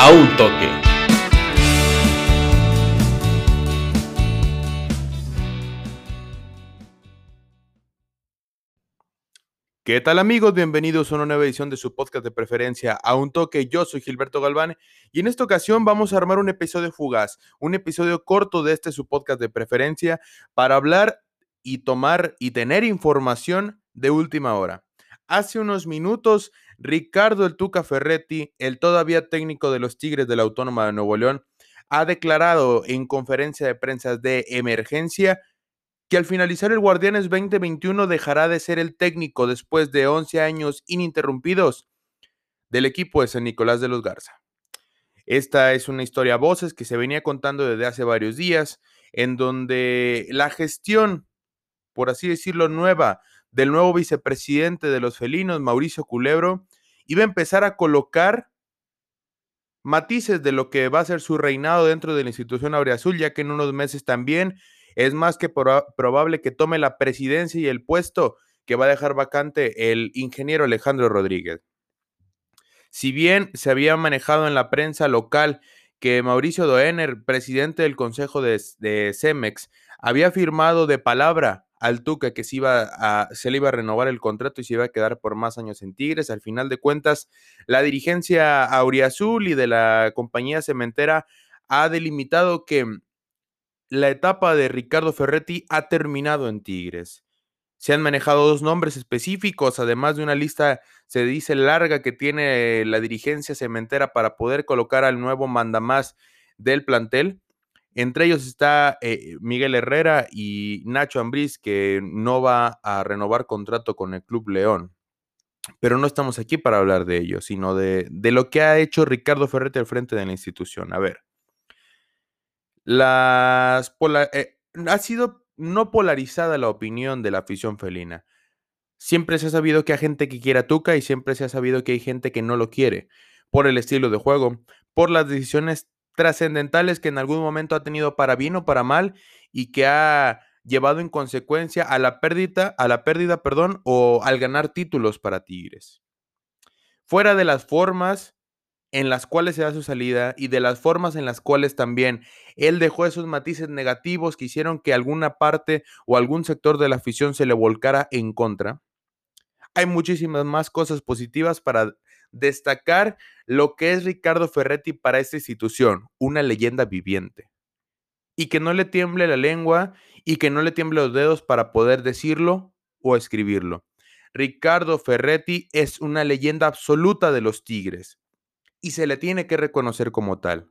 a un toque. ¿Qué tal amigos? Bienvenidos a una nueva edición de su podcast de preferencia a un toque. Yo soy Gilberto Galván y en esta ocasión vamos a armar un episodio fugaz, un episodio corto de este su podcast de preferencia para hablar y tomar y tener información de última hora. Hace unos minutos, Ricardo El Tuca Ferretti, el todavía técnico de los Tigres de la Autónoma de Nuevo León, ha declarado en conferencia de prensa de emergencia que al finalizar el Guardianes 2021 dejará de ser el técnico después de 11 años ininterrumpidos del equipo de San Nicolás de los Garza. Esta es una historia a voces que se venía contando desde hace varios días, en donde la gestión, por así decirlo, nueva del nuevo vicepresidente de los felinos, Mauricio Culebro, iba a empezar a colocar matices de lo que va a ser su reinado dentro de la institución Azul, ya que en unos meses también es más que probable que tome la presidencia y el puesto que va a dejar vacante el ingeniero Alejandro Rodríguez. Si bien se había manejado en la prensa local que Mauricio Doener, presidente del Consejo de, de Cemex, había firmado de palabra al Tuca que se, iba se le iba a renovar el contrato y se iba a quedar por más años en Tigres. Al final de cuentas, la dirigencia auriazul y de la compañía cementera ha delimitado que la etapa de Ricardo Ferretti ha terminado en Tigres. Se han manejado dos nombres específicos, además de una lista, se dice larga, que tiene la dirigencia cementera para poder colocar al nuevo mandamás del plantel. Entre ellos está eh, Miguel Herrera y Nacho Ambriz, que no va a renovar contrato con el Club León. Pero no estamos aquí para hablar de ello, sino de, de lo que ha hecho Ricardo Ferretti al frente de la institución. A ver, las eh, ha sido no polarizada la opinión de la afición felina. Siempre se ha sabido que hay gente que quiere a Tuca y siempre se ha sabido que hay gente que no lo quiere, por el estilo de juego, por las decisiones trascendentales que en algún momento ha tenido para bien o para mal y que ha llevado en consecuencia a la pérdida, a la pérdida, perdón, o al ganar títulos para Tigres. Fuera de las formas, en las cuales se da su salida y de las formas en las cuales también él dejó esos matices negativos que hicieron que alguna parte o algún sector de la afición se le volcara en contra. Hay muchísimas más cosas positivas para destacar lo que es Ricardo Ferretti para esta institución, una leyenda viviente. Y que no le tiemble la lengua y que no le tiemble los dedos para poder decirlo o escribirlo. Ricardo Ferretti es una leyenda absoluta de los Tigres y se le tiene que reconocer como tal.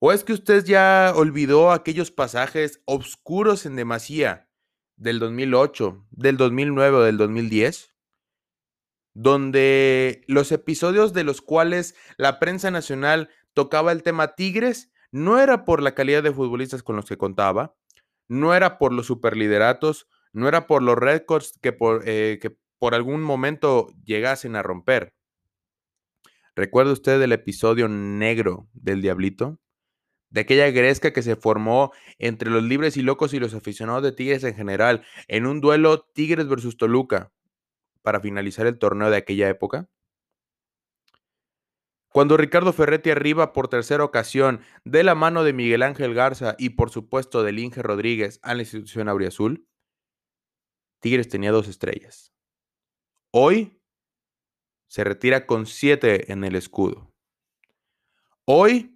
¿O es que usted ya olvidó aquellos pasajes oscuros en demasía del 2008, del 2009 o del 2010? Donde los episodios de los cuales la prensa nacional tocaba el tema Tigres no era por la calidad de futbolistas con los que contaba, no era por los superlideratos, no era por los récords que por, eh, que por algún momento llegasen a romper. ¿Recuerda usted el episodio negro del Diablito? De aquella gresca que se formó entre los libres y locos y los aficionados de Tigres en general, en un duelo Tigres versus Toluca, para finalizar el torneo de aquella época. Cuando Ricardo Ferretti arriba por tercera ocasión de la mano de Miguel Ángel Garza y por supuesto de Inge Rodríguez a la institución Auriazul, Tigres tenía dos estrellas. Hoy se retira con siete en el escudo. Hoy,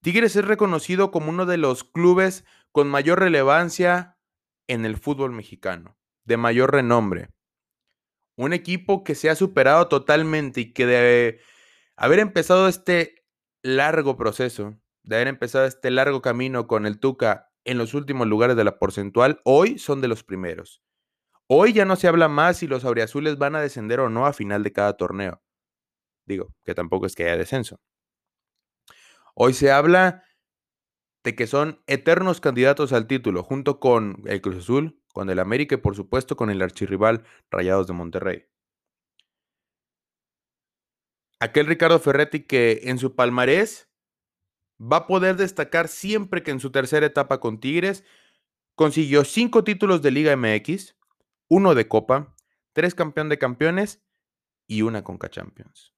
Tigres es reconocido como uno de los clubes con mayor relevancia en el fútbol mexicano, de mayor renombre. Un equipo que se ha superado totalmente y que de haber empezado este largo proceso, de haber empezado este largo camino con el Tuca en los últimos lugares de la porcentual, hoy son de los primeros. Hoy ya no se habla más si los auriazules van a descender o no a final de cada torneo. Digo, que tampoco es que haya descenso. Hoy se habla de que son eternos candidatos al título, junto con el Cruz Azul, con el América y por supuesto con el archirrival Rayados de Monterrey. Aquel Ricardo Ferretti que en su palmarés va a poder destacar siempre que en su tercera etapa con Tigres consiguió cinco títulos de Liga MX, uno de Copa, tres campeón de campeones y una Conca Champions.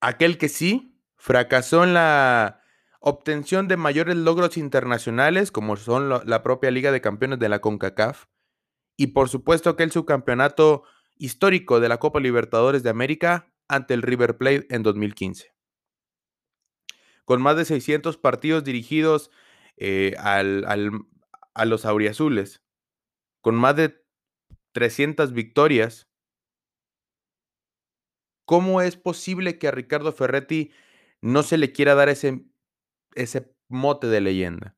Aquel que sí fracasó en la obtención de mayores logros internacionales, como son la propia Liga de Campeones de la CONCACAF, y por supuesto que el subcampeonato histórico de la Copa Libertadores de América ante el River Plate en 2015. Con más de 600 partidos dirigidos eh, a los auriazules, con más de 300 victorias, ¿cómo es posible que a Ricardo Ferretti no se le quiera dar ese, ese mote de leyenda?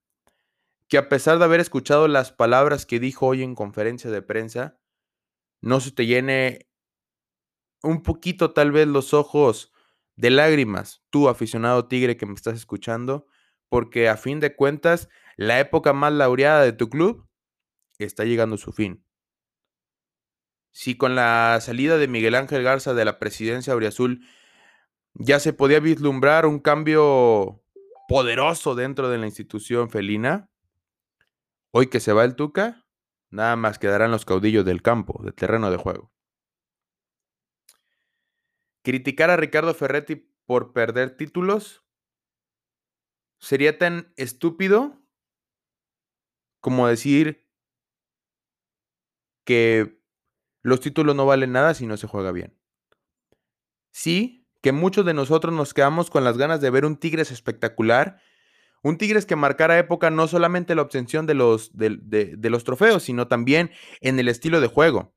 Que a pesar de haber escuchado las palabras que dijo hoy en conferencia de prensa, no se te llene un poquito tal vez los ojos de lágrimas, tú aficionado tigre que me estás escuchando, porque a fin de cuentas la época más laureada de tu club está llegando a su fin. Si con la salida de Miguel Ángel Garza de la presidencia auriazul ya se podía vislumbrar un cambio poderoso dentro de la institución felina, hoy que se va el Tuca, nada más quedarán los caudillos del campo, del terreno de juego. Criticar a Ricardo Ferretti por perder títulos sería tan estúpido como decir que los títulos no valen nada si no se juega bien. Sí, que muchos de nosotros nos quedamos con las ganas de ver un Tigres espectacular, un Tigres que marcara época no solamente la obtención de los, trofeos, sino también en el estilo de juego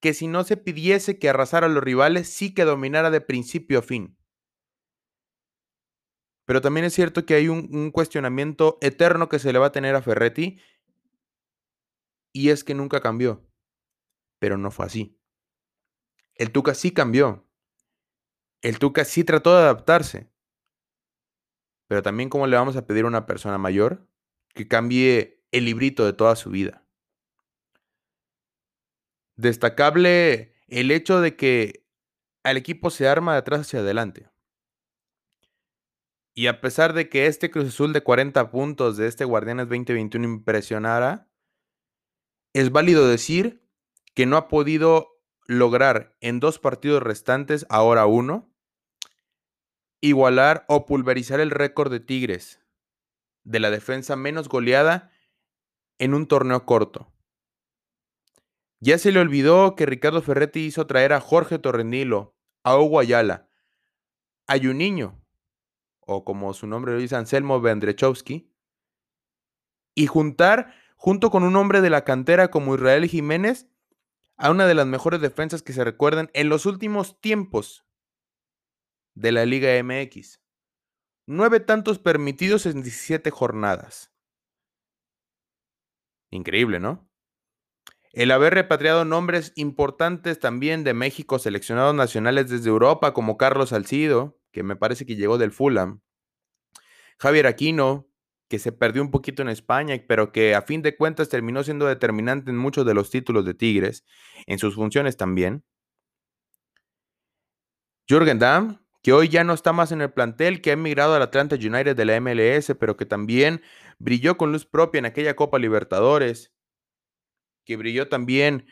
que si no se pidiese que arrasara a los rivales, sí que dominara de principio a fin. Pero también es cierto que hay un, cuestionamiento eterno que se le va a tener a Ferretti, y es que nunca cambió. Pero no fue así. El Tuca sí cambió. El Tuca sí trató de adaptarse. Pero también cómo le vamos a pedir a una persona mayor que cambie el librito de toda su vida. Destacable el hecho de que al equipo se arma de atrás hacia adelante. Y a pesar de que este Cruz Azul de 40 puntos de este Guardianes 2021 impresionara, es válido decir que no ha podido lograr en dos partidos restantes, ahora uno, igualar o pulverizar el récord de Tigres de la defensa menos goleada en un torneo corto. Ya se le olvidó que Ricardo Ferretti hizo traer a Jorge Torrenilo, a Hugo Ayala, a Juninho, o como su nombre lo dice, Anselmo Vendrechowski, y juntar, junto con un hombre de la cantera como Israel Jiménez, a una de las mejores defensas que se recuerdan en los últimos tiempos de la Liga MX. Nueve tantos permitidos en 17 jornadas. Increíble, ¿no? El haber repatriado nombres importantes también de México, seleccionados nacionales desde Europa, como Carlos Salcido, que me parece que llegó del Fulham. Javier Aquino, que se perdió un poquito en España, pero que a fin de cuentas terminó siendo determinante en muchos de los títulos de Tigres, en sus funciones también. Jürgen Damm, que hoy ya no está más en el plantel, que ha emigrado al Atlanta United de la MLS, pero que también brilló con luz propia en aquella Copa Libertadores que brilló también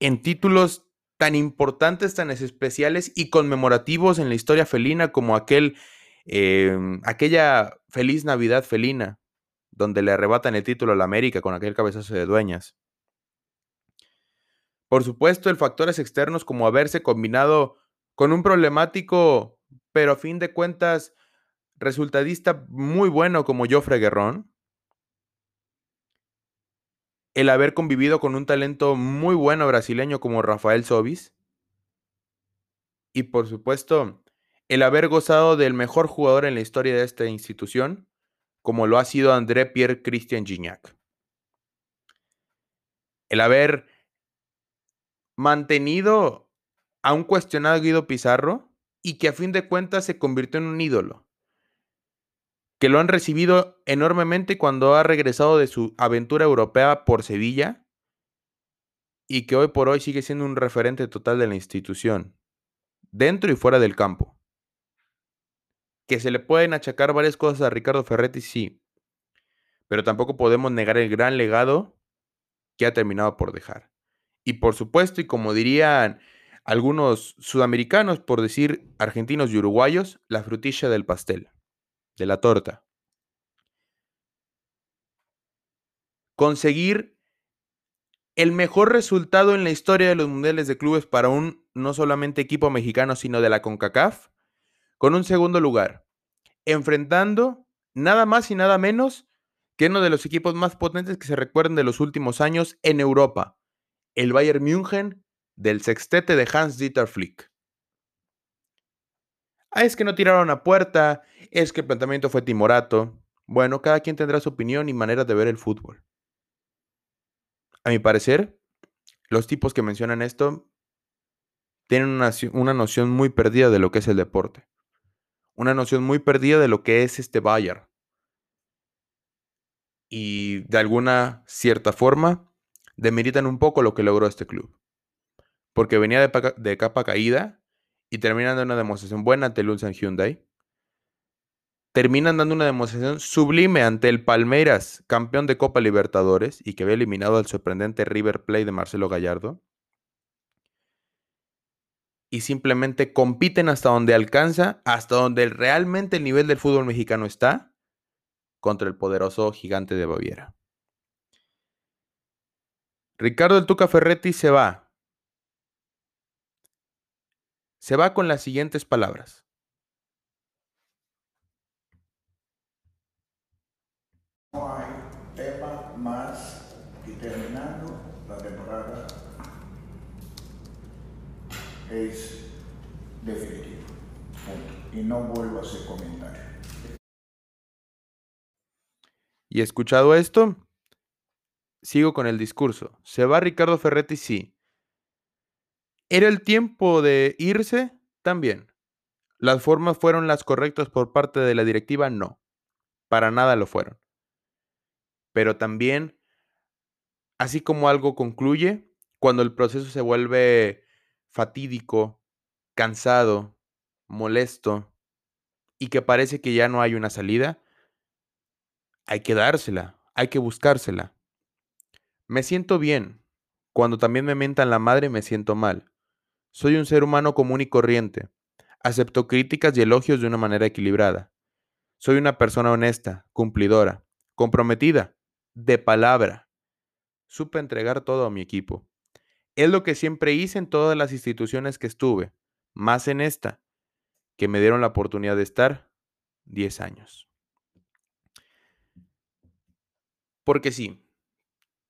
en títulos tan importantes, tan especiales y conmemorativos en la historia felina como aquel, em, aquella feliz Navidad felina, donde le arrebatan el título a la América con aquel cabezazo de dueñas. Por supuesto, el factores externos como haberse combinado con un problemático, pero a fin de cuentas, resultadista muy bueno como Joffre Guerrón, el haber convivido con un talento muy bueno brasileño como Rafael Sobis. Y por supuesto, el haber gozado del mejor jugador en la historia de esta institución, como lo ha sido André Pierre Christian Gignac. El haber mantenido a un cuestionado Guido Pizarro y que a fin de cuentas se convirtió en un ídolo que lo han recibido enormemente cuando ha regresado de su aventura europea por Sevilla y que hoy por hoy sigue siendo un referente total de la institución, dentro y fuera del campo. Que se le pueden achacar varias cosas a Ricardo Ferretti, sí, pero tampoco podemos negar el gran legado que ha terminado por dejar. Y por supuesto, y como dirían algunos sudamericanos, por decir argentinos y uruguayos, la frutilla del pastel, de la torta. Conseguir el mejor resultado en la historia de los mundiales de clubes para un no solamente equipo mexicano, sino de la CONCACAF, con un segundo lugar, enfrentando nada más y nada menos que uno de los equipos más potentes que se recuerden de los últimos años en Europa, el Bayern München del sextete de Hans-Dieter Flick. Ah, es que no tiraron a puerta, es que el planteamiento fue timorato. Bueno, cada quien tendrá su opinión y manera de ver el fútbol. A mi parecer, los tipos que mencionan esto tienen una, una, noción muy perdida de lo que es el deporte. Una noción muy perdida de lo que es este Bayern. Y de alguna cierta forma, demeritan un poco lo que logró este club. Porque venía de, capa caída y terminan dando una demostración buena ante el Ulsan Hyundai terminan dando una demostración sublime ante el Palmeiras, campeón de Copa Libertadores y que había eliminado al sorprendente River Plate de Marcelo Gallardo. Y simplemente compiten hasta donde alcanza, hasta donde realmente el nivel del fútbol mexicano está, contra el poderoso gigante de Baviera. Ricardo el Tuca Ferretti se va. Se va con las siguientes palabras. No hay tema más y terminando la temporada es definitivo. Punto. Y no vuelvo a hacer comentario. Y escuchado esto, sigo con el discurso. ¿Se va Ricardo Ferretti? Sí. ¿Era el tiempo de irse? También. ¿Las formas fueron las correctas por parte de la directiva? No. Para nada lo fueron pero también, así como algo concluye, cuando el proceso se vuelve fatídico, cansado, molesto y que parece que ya no hay una salida, hay que dársela, hay que buscársela. Me siento bien. Cuando también me mentan la madre me siento mal. Soy un ser humano común y corriente. Acepto críticas y elogios de una manera equilibrada. Soy una persona honesta, cumplidora, comprometida, de palabra. Supe entregar todo a mi equipo. Es lo que siempre hice en todas las instituciones que estuve, más en esta, que me dieron la oportunidad de estar 10 años. Porque sí,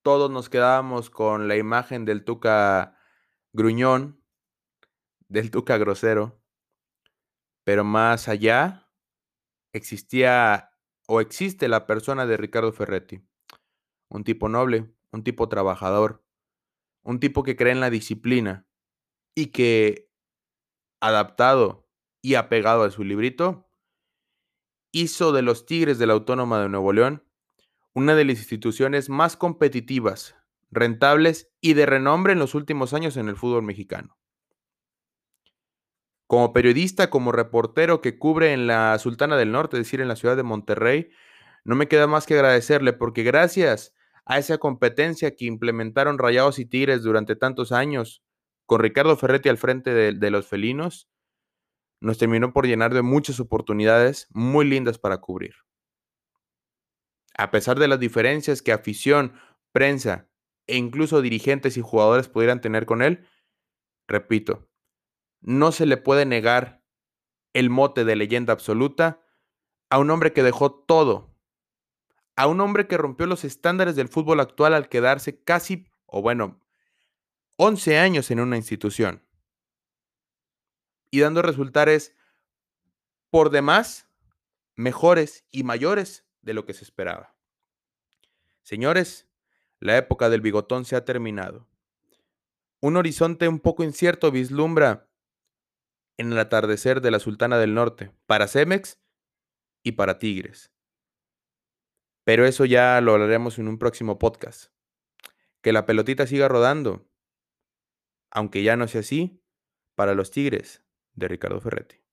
todos nos quedábamos con la imagen del Tuca gruñón, del Tuca grosero, pero más allá existía o existe la persona de Ricardo Ferretti un tipo noble, un tipo trabajador, un tipo que cree en la disciplina y que, adaptado y apegado a su librito, hizo de los Tigres de la Autónoma de Nuevo León una de las instituciones más competitivas, rentables y de renombre en los últimos años en el fútbol mexicano. Como periodista, como reportero que cubre en la Sultana del Norte, es decir, en la ciudad de Monterrey, no me queda más que agradecerle porque gracias a esa competencia que implementaron Rayados y Tigres durante tantos años, con Ricardo Ferretti al frente de, los felinos, nos terminó por llenar de muchas oportunidades muy lindas para cubrir. A pesar de las diferencias que afición, prensa e incluso dirigentes y jugadores pudieran tener con él, repito, no se le puede negar el mote de leyenda absoluta a un hombre que dejó todo a un hombre que rompió los estándares del fútbol actual al quedarse casi, o bueno, 11 años en una institución y dando resultados por demás mejores y mayores de lo que se esperaba. Señores, la época del bigotón se ha terminado. Un horizonte un poco incierto vislumbra en el atardecer de la Sultana del Norte para Cemex y para Tigres. Pero eso ya lo hablaremos en un próximo podcast. Que la pelotita siga rodando, aunque ya no sea así, para los Tigres de Ricardo Ferretti.